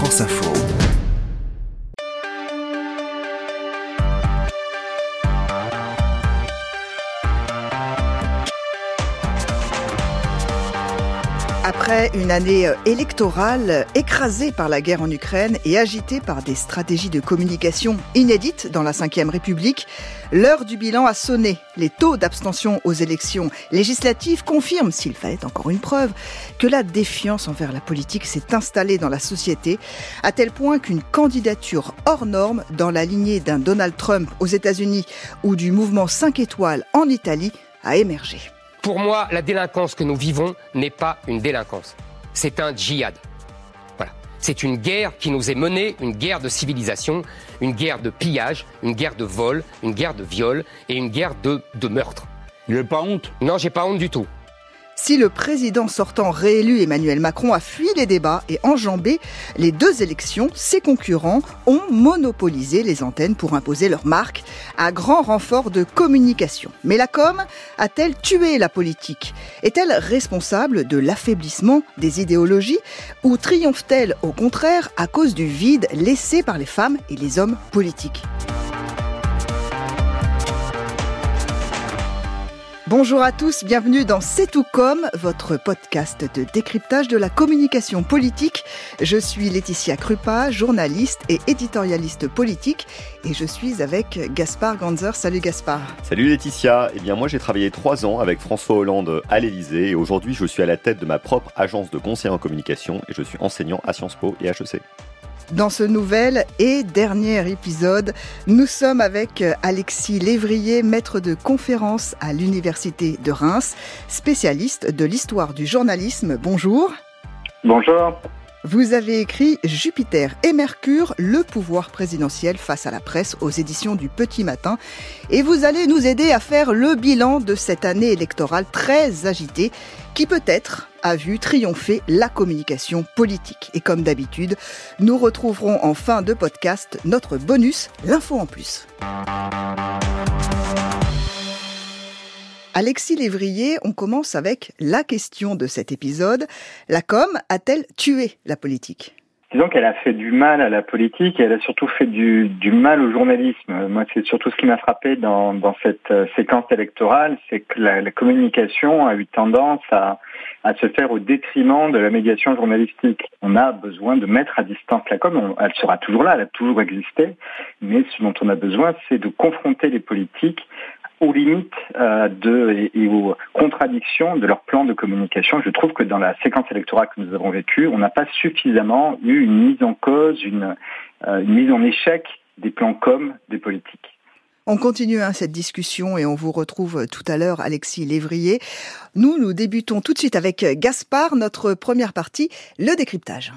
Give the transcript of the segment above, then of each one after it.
France Info. Après une année euh, électorale écrasée par la guerre en Ukraine et agitée par des stratégies de communication inédites dans la Ve République, l'heure du bilan a sonné. Les taux d'abstention aux élections législatives confirment, s'il fallait encore une preuve, que la défiance envers la politique s'est installée dans la société, à tel point qu'une candidature hors norme dans la lignée d'un Donald Trump aux États-Unis ou du mouvement 5 étoiles en Italie a émergé. Pour moi, la délinquance que nous vivons n'est pas une délinquance. C'est un djihad. Voilà. C'est une guerre qui nous est menée, une guerre de civilisation, une guerre de pillage, une guerre de vol, une guerre de viol et une guerre de, de meurtre. Il n'avez pas honte? Non, j'ai pas honte du tout. Si le président sortant réélu Emmanuel Macron a fui les débats et enjambé les deux élections, ses concurrents ont monopolisé les antennes pour imposer leur marque à grand renfort de communication. Mais la com a-t-elle tué la politique? Est-elle responsable de l'affaiblissement des idéologies ou triomphe-t-elle au contraire à cause du vide laissé par les femmes et les hommes politiques? Bonjour à tous, bienvenue dans C'est tout comme, votre podcast de décryptage de la communication politique. Je suis Laetitia Krupa, journaliste et éditorialiste politique, et je suis avec Gaspard Ganzer. Salut Gaspard. Salut Laetitia. Eh bien moi j'ai travaillé trois ans avec François Hollande à l'Elysée, et aujourd'hui je suis à la tête de ma propre agence de conseil en communication, et je suis enseignant à Sciences Po et HEC. Dans ce nouvel et dernier épisode, nous sommes avec Alexis Lévrier, maître de conférence à l'Université de Reims, spécialiste de l'histoire du journalisme. Bonjour. Bonjour. Vous avez écrit Jupiter et Mercure, le pouvoir présidentiel face à la presse aux éditions du Petit Matin. Et vous allez nous aider à faire le bilan de cette année électorale très agitée qui peut-être a vu triompher la communication politique. Et comme d'habitude, nous retrouverons en fin de podcast notre bonus, l'info en plus. Alexis Lévrier, on commence avec la question de cet épisode. La com a-t-elle tué la politique? Disons qu'elle a fait du mal à la politique et elle a surtout fait du, du mal au journalisme. Moi, c'est surtout ce qui m'a frappé dans, dans, cette euh, séquence électorale, c'est que la, la, communication a eu tendance à, à, se faire au détriment de la médiation journalistique. On a besoin de mettre à distance la com. elle sera toujours là, elle a toujours existé, mais ce dont on a besoin, c'est de confronter les politiques aux limites euh, de, et, aux contradictions de leur plan de communication. Je trouve que dans la séquence électorale que nous avons vécue, on n'a pas suffisamment eu une mise en cause, une, euh, une mise en échec des plans com des politiques. On continue hein, cette discussion et on vous retrouve tout à l'heure, Alexis Lévrier. Nous, nous débutons tout de suite avec Gaspard, notre première partie, le décryptage.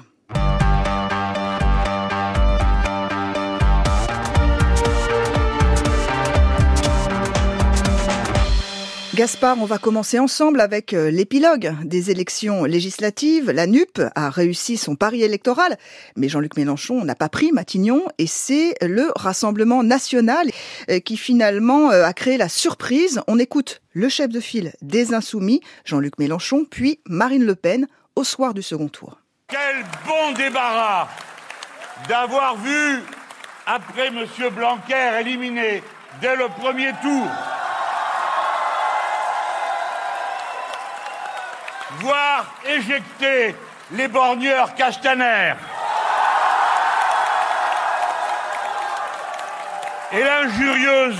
Gaspard, on va commencer ensemble avec euh, l'épilogue des élections législatives. La NUP a réussi son pari électoral, mais Jean-Luc Mélenchon n'a pas pris Matignon et c'est le Rassemblement national euh, qui finalement euh, a créé la surprise. On écoute le chef de file des Insoumis, Jean-Luc Mélenchon, puis Marine Le Pen au soir du second tour. Quel bon débarras d'avoir vu, après M. Blanquer éliminé dès le premier tour, voir éjecter les borgneurs Castaner. Et l'injurieuse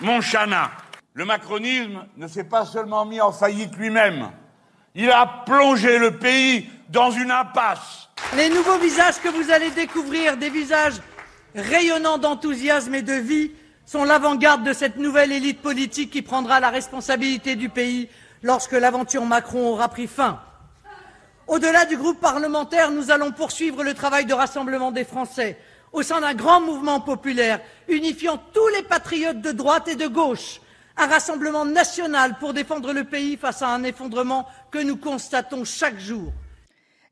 Monchana. Le macronisme ne s'est pas seulement mis en faillite lui-même, il a plongé le pays dans une impasse. Les nouveaux visages que vous allez découvrir, des visages rayonnants d'enthousiasme et de vie, sont l'avant-garde de cette nouvelle élite politique qui prendra la responsabilité du pays lorsque l'aventure Macron aura pris fin. Au-delà du groupe parlementaire, nous allons poursuivre le travail de rassemblement des Français au sein d'un grand mouvement populaire unifiant tous les patriotes de droite et de gauche, un rassemblement national pour défendre le pays face à un effondrement que nous constatons chaque jour.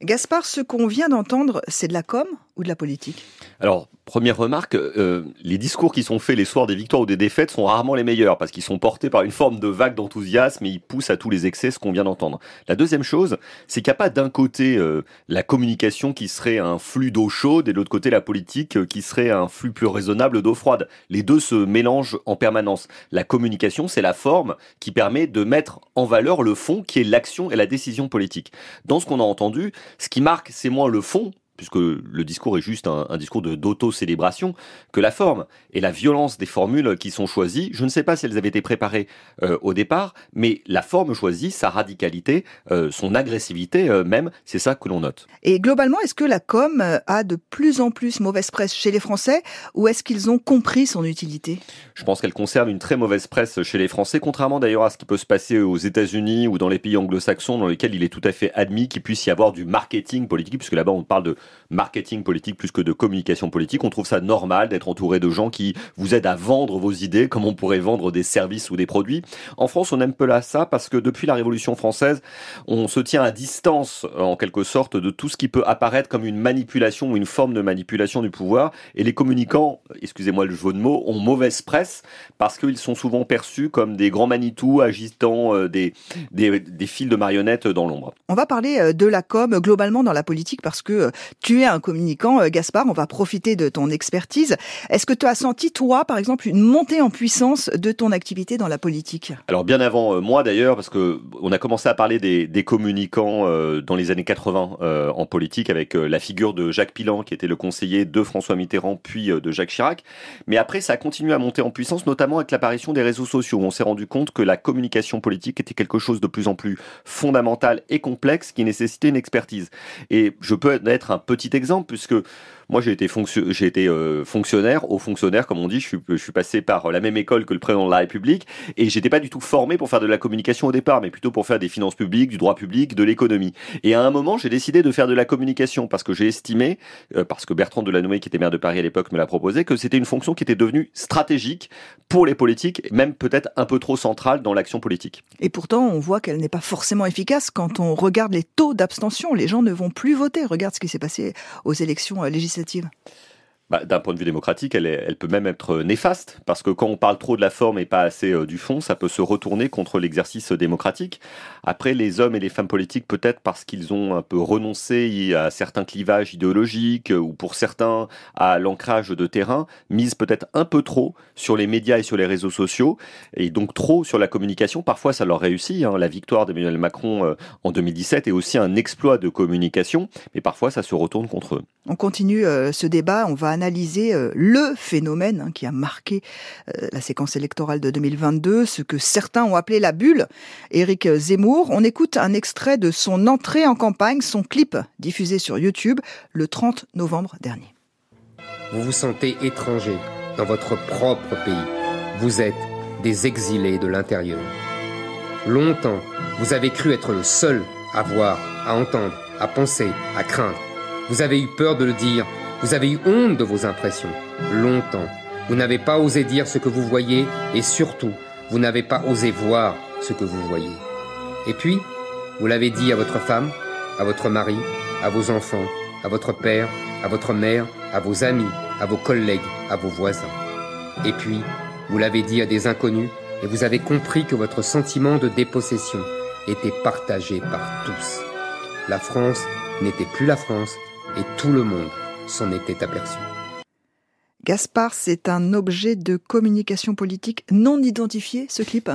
Gaspard, ce qu'on vient d'entendre, c'est de la com ou de la politique? Alors, première remarque, euh, les discours qui sont faits les soirs des victoires ou des défaites sont rarement les meilleurs parce qu'ils sont portés par une forme de vague d'enthousiasme et ils poussent à tous les excès ce qu'on vient d'entendre. La deuxième chose, c'est qu'il n'y a pas d'un côté euh, la communication qui serait un flux d'eau chaude et de l'autre côté la politique euh, qui serait un flux plus raisonnable d'eau froide. Les deux se mélangent en permanence. La communication, c'est la forme qui permet de mettre en valeur le fond qui est l'action et la décision politique. Dans ce qu'on a entendu, ce qui marque, c'est moins le fond, puisque le discours est juste un, discours d'auto-célébration, que la forme et la violence des formules qui sont choisies. Je ne sais pas si elles avaient été préparées euh, au départ, mais la forme choisie, sa radicalité, euh, son agressivité euh, même, c'est ça que l'on note. Et globalement, est-ce que la com a de plus en plus mauvaise presse chez les Français ou est-ce qu'ils ont compris son utilité? Je pense qu'elle conserve une très mauvaise presse chez les Français, contrairement d'ailleurs à ce qui peut se passer aux États-Unis ou dans les pays anglo-saxons dans lesquels il est tout à fait admis qu'il puisse y avoir du marketing politique, puisque là-bas on parle de marketing politique plus que de communication politique. On trouve ça normal d'être entouré de gens qui vous aident à vendre vos idées comme on pourrait vendre des services ou des produits. En France, on aime peu là ça parce que depuis la Révolution française, on se tient à distance en quelque sorte de tout ce qui peut apparaître comme une manipulation ou une forme de manipulation du pouvoir. Et les communicants, excusez-moi le jeu de mots, ont mauvaise presse parce qu'ils sont souvent perçus comme des grands manitous agitant euh, des, des, des fils de marionnettes dans l'ombre. On va parler euh, de la com globalement dans la politique parce que euh, tu es un communicant, euh, Gaspard, on va profiter de ton expertise. Est-ce que tu as senti, toi, par exemple, une montée en puissance de ton activité dans la politique? Alors bien avant euh, moi d'ailleurs, parce que on a commencé à parler des, communicants euh, dans les années 80 en politique avec la figure de Jacques Pilan, qui était le conseiller de François Mitterrand, puis de Jacques Chirac. Mais après, ça a continué à monter en puissance, notamment avec l'apparition des réseaux sociaux. On s'est rendu compte que la communication politique était quelque chose de plus en plus fondamental et complexe, qui nécessitait une expertise. Et je peux être un petit exemple puisque moi, j'ai été, euh, fonctionnaire, haut fonctionnaire, comme on dit. Je suis, passé par la même école que le président de la République, et j'étais pas du tout formé pour faire de la communication au départ, mais plutôt pour faire des finances publiques, du droit public, de l'économie. Et à un moment, j'ai décidé de faire de la communication parce que j'ai estimé, euh, parce que Bertrand Delanoë, qui était maire de Paris à l'époque, me l'a proposé, que c'était une fonction qui était devenue stratégique pour les politiques, même peut-être un peu trop centrale dans l'action politique. Et pourtant, on voit qu'elle n'est pas forcément efficace quand on regarde les taux d'abstention. Les gens ne vont plus voter. Regarde ce qui s'est passé aux élections euh, législatives bah, d'un point de vue démocratique, elle, peut même être néfaste, parce que quand on parle trop de la forme et pas assez euh, du fond, ça peut se retourner contre l'exercice démocratique. Après, les hommes et les femmes politiques, peut-être parce qu'ils ont un peu renoncé à certains clivages idéologiques, ou pour certains à l'ancrage de terrain, misent peut-être un peu trop sur les médias et sur les réseaux sociaux, et donc trop sur la communication. Parfois, ça leur réussit. Hein. La victoire d'Emmanuel Macron euh, en 2017 est aussi un exploit de communication, mais parfois, ça se retourne contre eux. On continue euh, ce débat, on va analyser euh, le phénomène hein, qui a marqué euh, la séquence électorale de 2022, ce que certains ont appelé la bulle. Éric Zemmour, on écoute un extrait de son entrée en campagne, son clip diffusé sur YouTube le 30 novembre dernier. Vous vous sentez étranger dans votre propre pays. Vous êtes des exilés de l'intérieur. Longtemps, vous avez cru être le seul à voir, à entendre, à penser, à craindre vous avez eu peur de le dire, vous avez eu honte de vos impressions. Longtemps, vous n'avez pas osé dire ce que vous voyez et surtout, vous n'avez pas osé voir ce que vous voyez. Et puis, vous l'avez dit à votre femme, à votre mari, à vos enfants, à votre père, à votre mère, à vos amis, à vos collègues, à vos voisins. Et puis, vous l'avez dit à des inconnus et vous avez compris que votre sentiment de dépossession était partagé par tous. La France n'était plus la France, et tout le monde s'en était aperçu. Gaspard, c'est un objet de communication politique non identifié, ce clip?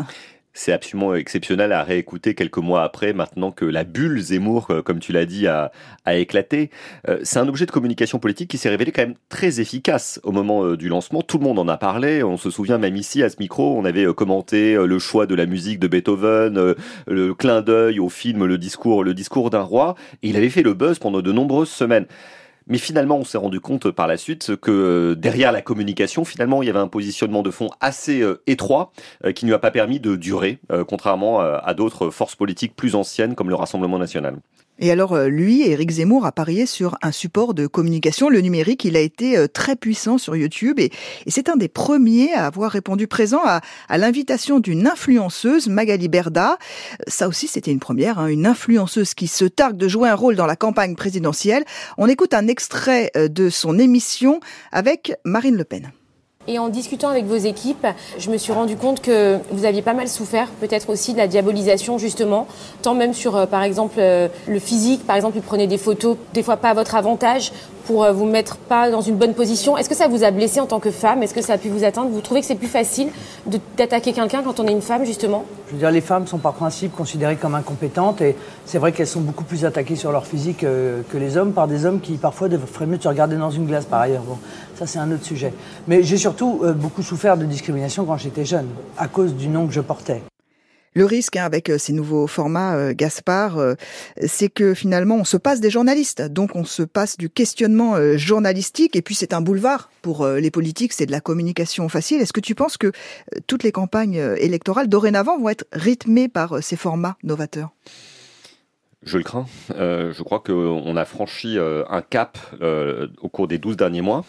C'est absolument exceptionnel à réécouter quelques mois après, maintenant que la bulle Zemmour, euh, comme tu l'as dit, a, éclaté. Euh, c'est un objet de communication politique qui s'est révélé quand même très efficace au moment euh, du lancement. Tout le monde en a parlé. On se souvient même ici, à ce micro, on avait commenté le choix de la musique de Beethoven, le clin d'œil au film Le discours, le discours d'un roi. Et il avait fait le buzz pendant de nombreuses semaines. Mais finalement, on s'est rendu compte par la suite que euh, derrière la communication, finalement, il y avait un positionnement de fond assez euh, étroit euh, qui ne lui a pas permis de durer, contrairement à d'autres forces politiques plus anciennes comme le Rassemblement national. Et alors, euh, lui, Éric Zemmour, a parié sur un support de communication, le numérique. Il a été euh, très puissant sur YouTube et, c'est un des premiers à avoir répondu présent à, l'invitation d'une influenceuse, Magali Berda. Ça aussi, c'était une première, hein, une influenceuse qui se targue de jouer un rôle dans la campagne présidentielle. On écoute un extrait euh, de son émission avec Marine Le Pen. Et en discutant avec vos équipes, je me suis rendu compte que vous aviez pas mal souffert, peut-être aussi de la diabolisation justement, tant même sur, euh, par exemple, euh, le physique. Par exemple, vous prenez des photos, des fois pas à votre avantage, pour euh, vous mettre pas dans une bonne position. Est-ce que ça vous a blessé en tant que femme? Est-ce que ça a pu vous atteindre? Vous trouvez que c'est plus facile d'attaquer quelqu'un quand on est une femme, justement? Je veux dire, les femmes sont par principe considérées comme incompétentes et c'est vrai qu'elles sont beaucoup plus attaquées sur leur physique que les hommes par des hommes qui parfois devraient mieux se regarder dans une glace par ailleurs. Bon, ça c'est un autre sujet. Mais j'ai surtout euh, beaucoup souffert de discrimination quand j'étais jeune, à cause du nom que je portais. Le risque hein, avec euh, ces nouveaux formats, euh, Gaspard, euh, c'est que finalement on se passe des journalistes, donc on se passe du questionnement journalistique, et puis c'est un boulevard pour les politiques, c'est de la communication facile. Est-ce que tu penses que toutes les campagnes électorales dorénavant vont être rythmées par ces formats novateurs? Je le crains. Euh, je crois qu'on a franchi euh, un cap euh, au cours des 12 derniers mois.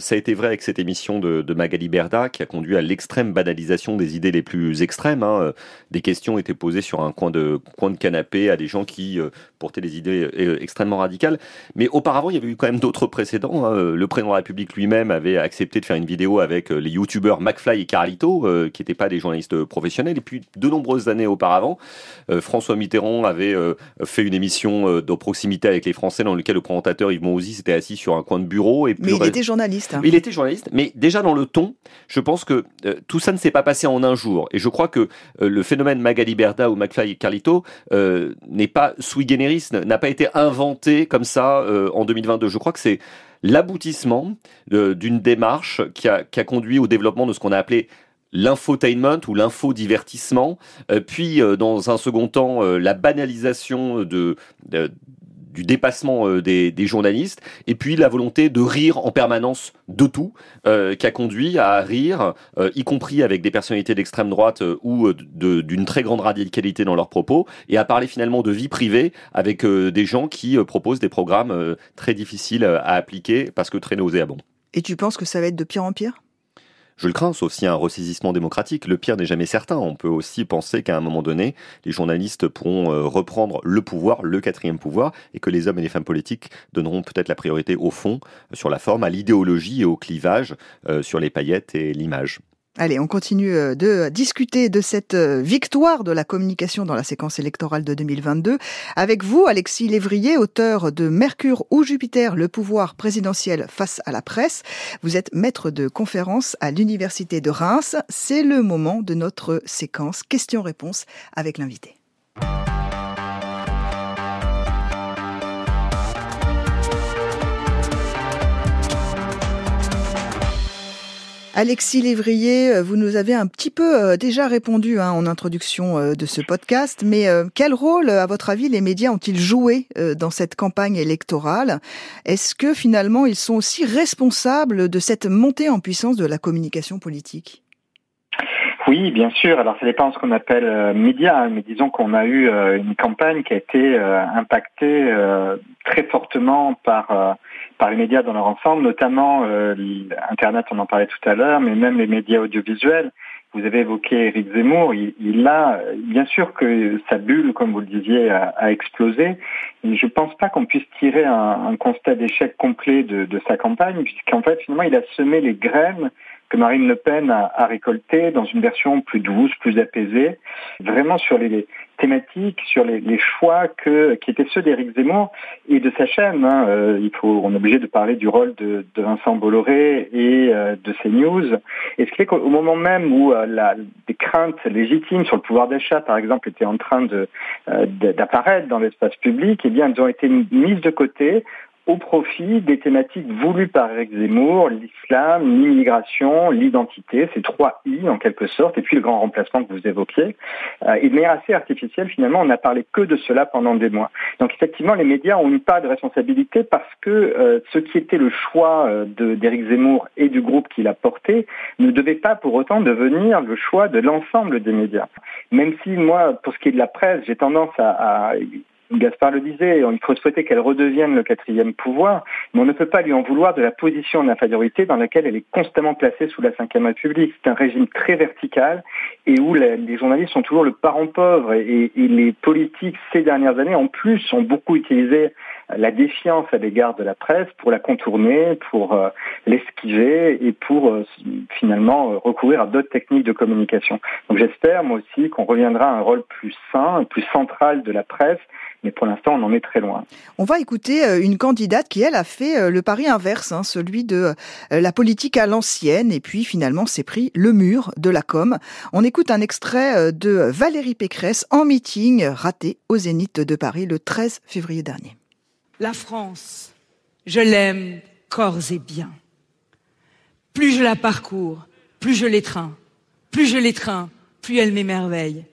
ça a été vrai avec cette émission de, de Magali Berda qui a conduit à l'extrême banalisation des idées les plus extrêmes. Hein. Des questions étaient posées sur un coin de, coin de canapé à des gens qui portaient des idées extrêmement radicales. Mais auparavant, il y avait eu quand même d'autres précédents. Hein. Le président de la République lui-même avait accepté de faire une vidéo avec les youtubeurs McFly et Carlito, qui n'étaient pas des journalistes professionnels. Et puis, de nombreuses années auparavant, François Mitterrand avait fait une émission euh, de proximité avec les Français dans lequel le présentateur Yves Monzi s'était assis sur un coin de bureau. Et mais il était journaliste. Hein. Il était journaliste, mais déjà dans le ton, je pense que euh, tout ça ne s'est pas passé en un jour. Et je crois que euh, le phénomène Magali Berda ou McFly et Carlito n'est pas sui generis, n'a pas été inventé comme ça en 2022. Je crois que c'est l'aboutissement d'une démarche qui a, qui a conduit au développement de ce qu'on a appelé l'infotainment ou l'infodivertissement, euh, puis euh, dans un second temps euh, la banalisation de, du dépassement des, journalistes, et puis la volonté de rire en permanence de tout, qui a conduit à rire, y compris avec des personnalités d'extrême droite ou d'une très grande radicalité dans leurs propos, et à parler finalement de vie privée avec des gens qui proposent des programmes très difficiles à appliquer parce que très nauséabonds. Et tu penses que ça va être de pire en pire? Je le crains, sauf s'il y a un ressaisissement démocratique. Le pire n'est jamais certain. On peut aussi penser qu'à un moment donné, les journalistes pourront euh, reprendre le pouvoir, le quatrième pouvoir, et que les hommes et les femmes politiques donneront peut-être la priorité au fond, sur la forme, à l'idéologie et au clivage, euh, sur les paillettes et l'image. Allez, on continue euh, de discuter de cette euh, victoire de la communication dans la séquence électorale de 2022 avec vous, Alexis Lévrier, auteur de Mercure ou Jupiter, le pouvoir présidentiel face à la presse. Vous êtes maître de conférence à l'Université de Reims. C'est le moment de notre séquence questions-réponses avec l'invité. Alexis Lévrier, euh, vous nous avez un petit peu euh, déjà répondu hein, en introduction euh, de ce podcast, mais quel rôle, à votre avis, les médias ont-ils joué dans cette campagne électorale? Est-ce que finalement ils sont aussi responsables de cette montée en puissance de la communication politique? Oui, bien sûr. Alors ça dépend de ce qu'on appelle euh, média, hein. mais disons qu'on a eu une campagne qui a été impactée très fortement par par les médias dans leur ensemble, notamment euh, Internet, on en parlait tout à l'heure, mais même les médias audiovisuels. Vous avez évoqué Eric Zemmour, il, a, bien sûr que sa bulle, comme vous le disiez, a, explosé. Et je ne pense pas qu'on puisse tirer un, constat d'échec complet de, de sa campagne, puisqu'en fait, finalement, il a semé les graines que Marine Le Pen a, a récolté dans une version plus douce, plus apaisée, vraiment sur les thématiques, sur les, les choix que, qui étaient ceux d'Éric Zemmour et de sa chaîne. Hein. Euh, il faut, on est obligé de parler du rôle de, de Vincent Bolloré et euh, de CNews. Et ce qui fait qu'au moment même où euh, la, des craintes légitimes sur le pouvoir d'achat, par exemple, étaient en train de, d'apparaître dans l'espace public, eh bien, elles ont été mises de côté au profit des thématiques voulues par Eric Zemmour, l'islam, l'immigration, l'identité, ces trois I en quelque sorte, et puis le grand remplacement que vous évoquiez. Euh, et de manière assez artificielle, finalement, on n'a parlé que de cela pendant des mois. Donc effectivement, les médias ont une part de responsabilité parce que euh, ce qui était le choix euh, d'Éric Zemmour et du groupe qu'il a porté ne devait pas pour autant devenir le choix de l'ensemble des médias. Même si moi, pour ce qui est de la presse, j'ai tendance à Gaspard le disait, il faut souhaiter qu'elle redevienne le quatrième pouvoir, mais on ne peut pas lui en vouloir de la position d'infériorité dans laquelle elle est constamment placée sous la Ve République. C'est un régime très vertical et où les journalistes sont toujours le parent pauvre et, et les politiques ces dernières années en plus ont beaucoup utilisé la défiance à l'égard de la presse pour la contourner, pour euh, l'esquiver et pour euh, finalement euh, recourir à d'autres techniques de communication. Donc j'espère moi aussi qu'on reviendra à un rôle plus sain, plus central de la presse mais pour l'instant, on en est très loin. On va écouter une candidate qui, elle, a fait le pari inverse, hein, celui de la politique à l'ancienne, et puis finalement s'est pris le mur de la com. On écoute un extrait de Valérie Pécresse en meeting raté au Zénith de Paris le 13 février dernier. La France, je l'aime corps et bien. Plus je la parcours, plus je l'étreins. Plus je l'étreins, plus elle m'émerveille.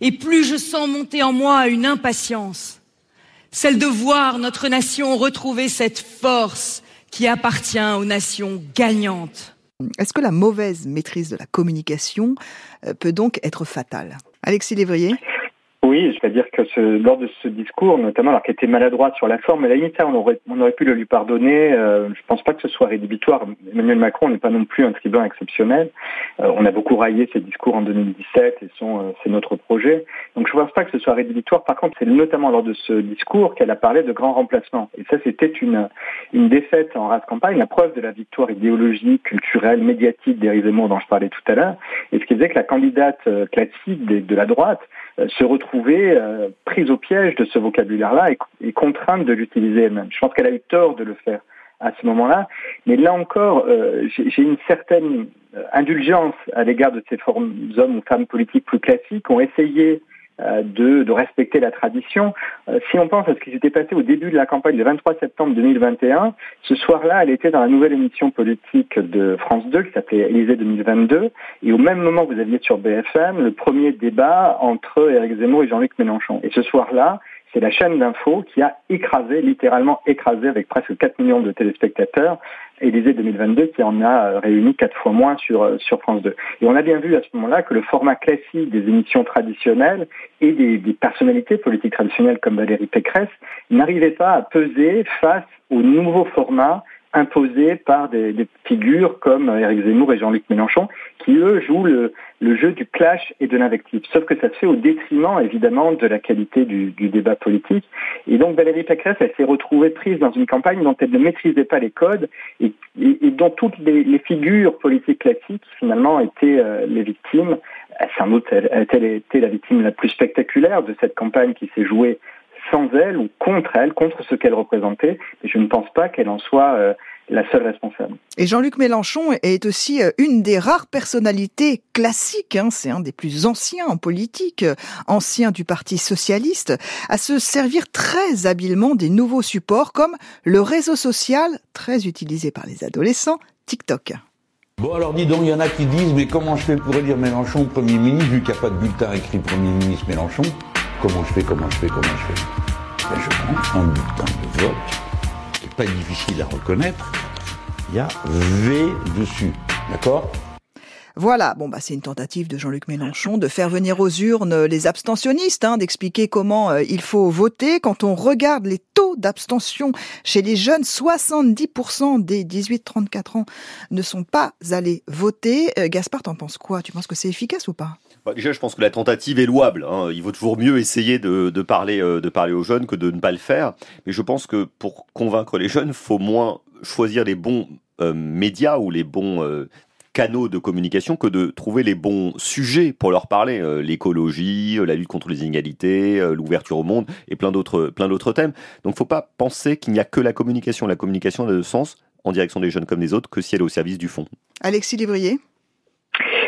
Et plus je sens monter en moi une impatience, celle de voir notre nation retrouver cette force qui appartient aux nations gagnantes. Est-ce que la mauvaise maîtrise de la communication euh, peut donc être fatale? Alexis Lévrier? Oui, c'est-à-dire que ce, lors de ce discours, notamment alors qu'il était maladroit sur la forme, à la limite, on aurait, on aurait pu le lui pardonner. Euh, je pense pas que ce soit rédhibitoire. Emmanuel Macron n'est pas non plus un tribun exceptionnel. Euh, on a beaucoup raillé ses discours en 2017 et son, euh, c'est notre projet. Donc je ne pense pas que ce soit rédhibitoire. Par contre, c'est notamment lors de ce discours qu'elle a parlé de grands remplacements. Et ça, c'était une, une défaite en race campagne, la preuve de la victoire idéologique, culturelle, médiatique d'Éric Zemmour dont je parlais tout à l'heure. Et ce qui faisait que la candidate euh, classique de, de la droite se retrouvait euh, prise au piège de ce vocabulaire-là et, contrainte de l'utiliser elle-même. Je pense qu'elle a eu tort de le faire à ce moment-là, mais là encore, euh, j'ai une certaine euh, indulgence à l'égard de ces hommes ou femmes politiques plus classiques qui ont essayé euh, de, de, respecter la tradition. Euh, si on pense à ce qui s'était passé au début de la campagne le 23 septembre 2021, ce soir-là, elle était dans la nouvelle émission politique de France 2 qui s'appelait Élysée 2022. Et au même moment, vous aviez sur BFM le premier débat entre Éric Zemmour et Jean-Luc Mélenchon. Et ce soir-là, c'est la chaîne d'info qui a écrasé, littéralement écrasé avec presque 4 millions de téléspectateurs, Élysée 2022 qui en a euh, réuni quatre fois moins sur, euh, sur France 2. Et on a bien vu à ce moment-là que le format classique des émissions traditionnelles et des, des personnalités politiques traditionnelles comme Valérie Pécresse n'arrivaient pas à peser face au nouveau format imposés par des, figures comme Éric Zemmour et Jean-Luc Mélenchon, qui eux jouent le, jeu du clash et de l'invective. Sauf que ça se fait au détriment évidemment de la qualité du, débat politique. Et donc Valérie Pécresse, elle s'est retrouvée prise dans une campagne dont elle ne maîtrisait pas les codes et, et, et dont toutes les, figures politiques classiques finalement étaient euh, les victimes. Sans doute, elle, elle était la victime la plus spectaculaire de cette campagne qui s'est jouée sans elle ou contre elle, contre ce qu'elle représentait. Et je ne pense pas qu'elle en soit euh, la seule responsable. Et Jean-Luc Mélenchon est aussi euh, une des rares personnalités classiques, hein, c'est un des plus anciens en politique, euh, ancien du Parti socialiste, à se servir très habilement des nouveaux supports comme le réseau social, très utilisé par les adolescents, TikTok. Bon alors dis donc, il y en a qui disent, mais comment je fais pour élire Mélenchon Premier ministre, vu qu'il n'y a pas de bulletin écrit Premier ministre Mélenchon? Comment je fais, comment je fais, comment je fais? Je prends un bulletin de vote, qui n'est pas difficile à reconnaître. Il y a V dessus. D'accord? Voilà, bon bah c'est une tentative de Jean-Luc Mélenchon de faire venir aux urnes les abstentionnistes, hein, d'expliquer comment euh, il faut voter. Quand on regarde les taux d'abstention chez les jeunes, 70% des 18-34 ans ne sont pas allés voter. Euh, Gaspard, t'en penses quoi? Tu penses que c'est efficace ou pas? Bah, déjà, je pense que la tentative est louable. Hein. Il vaut toujours mieux essayer de, de parler, euh, de parler aux jeunes que de ne pas le faire. Mais je pense que pour convaincre les jeunes, faut moins choisir les bons médias ou les bons canaux de communication que de trouver les bons sujets pour leur parler. Euh, l'écologie, la lutte contre les inégalités, l'ouverture au monde et plein d'autres, plein d'autres thèmes. Donc, faut pas penser qu'il n'y a que la communication. La communication n'a de sens en direction des jeunes comme des autres que si elle est au service du fond. Alexis Lévrier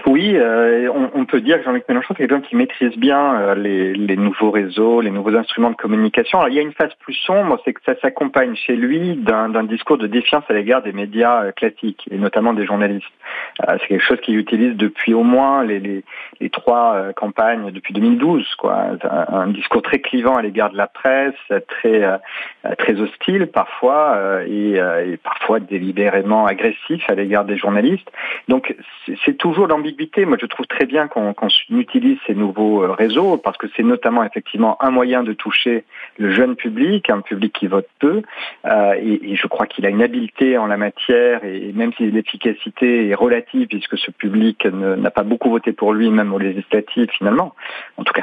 oui, euh, on, peut dire que Jean-Luc Mélenchon, c'est quelqu'un qui maîtrise bien euh, les, nouveaux réseaux, les nouveaux instruments de communication. Alors, il y a une phase plus sombre, c'est que ça s'accompagne chez lui d'un discours de défiance à l'égard des médias euh, classiques, et notamment des journalistes. C'est quelque chose qu'il utilise depuis au moins les, trois campagnes, depuis 2012. Quoi. Un, discours très clivant à l'égard de la presse, très, hostile parfois, et, et parfois délibérément agressif à l'égard des journalistes. Donc, c'est toujours l'ambigu Moi, je trouve très bien qu'on utilise ces nouveaux euh, réseaux parce que c'est notamment effectivement un moyen de toucher le jeune public, un public qui vote peu. Euh, et, je crois qu'il a une habileté en la matière et même si l'efficacité est relative puisque ce public n'a pas beaucoup voté pour lui, même aux législatives finalement. En tout cas,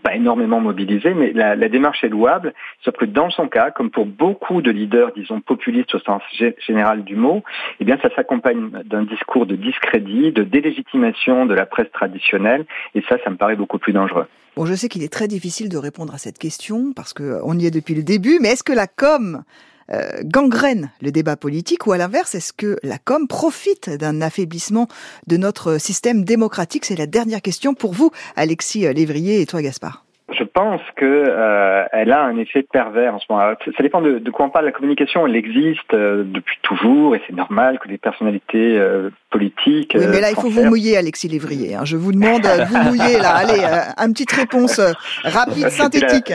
pas énormément mobilisé, mais la, démarche est louable, sauf que dans son cas, comme pour beaucoup de leaders, disons, populistes au sens général du mot, eh bien, ça s'accompagne d'un discours de discrédit, de délégitimation de la presse traditionnelle, et ça, ça me paraît beaucoup plus dangereux. Bon, je sais qu'il est très difficile de répondre à cette question, parce qu'on y est depuis le début, mais est-ce que la com euh, gangrène le débat politique ou à l'inverse, est-ce que la com profite d'un affaiblissement de notre système démocratique? C'est la dernière question pour vous, Alexis Lévrier et toi, Gaspard. Je pense que euh, elle a un effet pervers en ce moment. Ça dépend de, quoi on parle. La communication, elle existe euh, depuis toujours et c'est normal que les personnalités politiques. Oui, mais là, il faut vous mouiller, Alexis Lévrier. Hein. Je vous demande de vous mouiller là. Allez, une petite réponse rapide, synthétique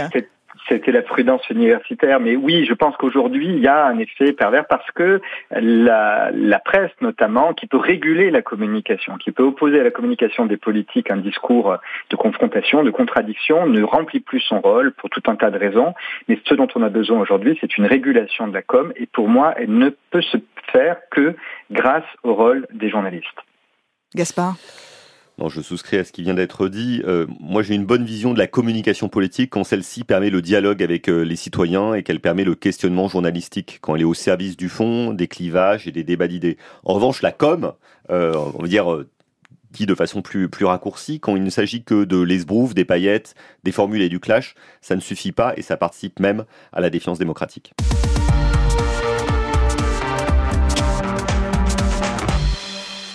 c'était la prudence universitaire. Mais oui, je pense qu'aujourd'hui, il y a un effet pervers parce que la, presse, notamment, qui peut réguler la communication, qui peut opposer à la communication des politiques un discours de confrontation, de contradiction, ne remplit plus son rôle pour tout un tas de raisons. Mais ce dont on a besoin aujourd'hui, c'est une régulation de la com. Et pour moi, elle ne peut se faire que grâce au rôle des journalistes. Gaspard? Je souscris à ce qui vient d'être dit. Euh, moi, j'ai une bonne vision de la communication politique quand celle-ci permet le dialogue avec euh, les citoyens et qu'elle permet le questionnement journalistique, quand elle est au service du fond, des clivages et des débats d'idées. En revanche, la com, euh, on va dire dit de façon plus, plus raccourcie, quand il ne s'agit que de l'esbrouf, des paillettes, des formules et du clash, ça ne suffit pas et ça participe même à la défiance démocratique.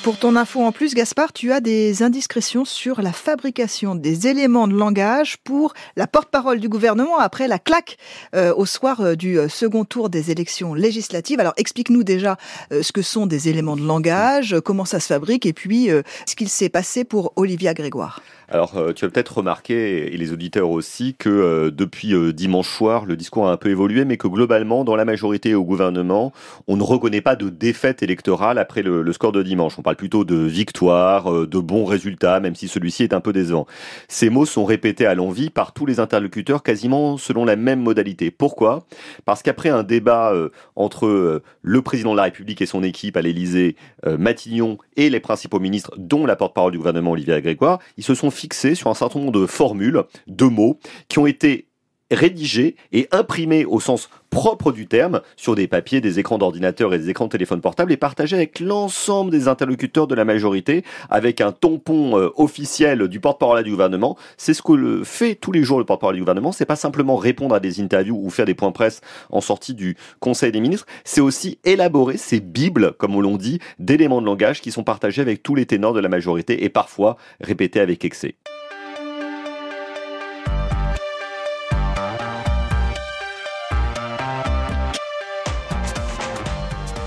Pour ton info en plus, Gaspard, tu as des indiscrétions sur la fabrication des éléments de langage pour la porte-parole du gouvernement après la claque euh, au soir euh, du euh, second tour des élections législatives. Alors explique-nous déjà ce que sont des éléments de langage, comment ça se fabrique et puis ce qu'il s'est passé pour Olivia Grégoire. Alors, euh, tu as peut-être remarqué, et les auditeurs aussi, que euh, depuis euh, dimanche soir, le discours a un peu évolué, mais que globalement, dans la majorité au gouvernement, on ne reconnaît pas de défaite électorale après le, score de dimanche. On parle plutôt de victoire, de bons résultats, même si celui-ci est un peu décevant. Ces mots sont répétés à l'envi par tous les interlocuteurs, quasiment selon la même modalité. Pourquoi? Parce qu'après un débat entre le président de la République et son équipe à l'Élysée, Matignon, et les principaux ministres, dont la porte-parole du gouvernement, Olivier Grégoire, ils se sont fixé sur un certain nombre de formules, de mots, qui ont été rédigés et imprimés au sens propre du terme sur des papiers, des écrans d'ordinateur et des écrans de téléphone portable et partagés avec l'ensemble des interlocuteurs de la majorité avec un tampon euh, officiel du porte-parole du gouvernement. C'est ce que le fait tous les jours le porte-parole du gouvernement. C'est pas simplement répondre à des interviews ou faire des points presse en sortie du Conseil des ministres. C'est aussi élaborer ces bibles, comme on l'on dit, d'éléments de langage qui sont partagés avec tous les ténors de la majorité et parfois répétés avec excès.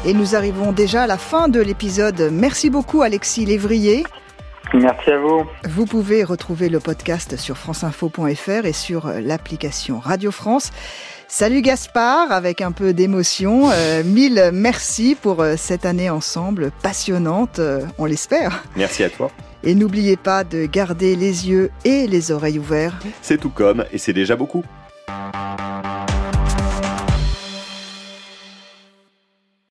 Et nous arrivons déjà à la fin de l'épisode. Merci beaucoup Alexis Lévrier. Merci à vous. Vous pouvez retrouver le podcast sur franceinfo.fr et sur l'application Radio France. Salut Gaspard, avec un peu d'émotion. Euh, mille merci pour euh, cette année ensemble passionnante, euh, on l'espère. Merci à toi. Et n'oubliez pas de garder les yeux et les oreilles ouverts. C'est tout comme, et c'est déjà beaucoup.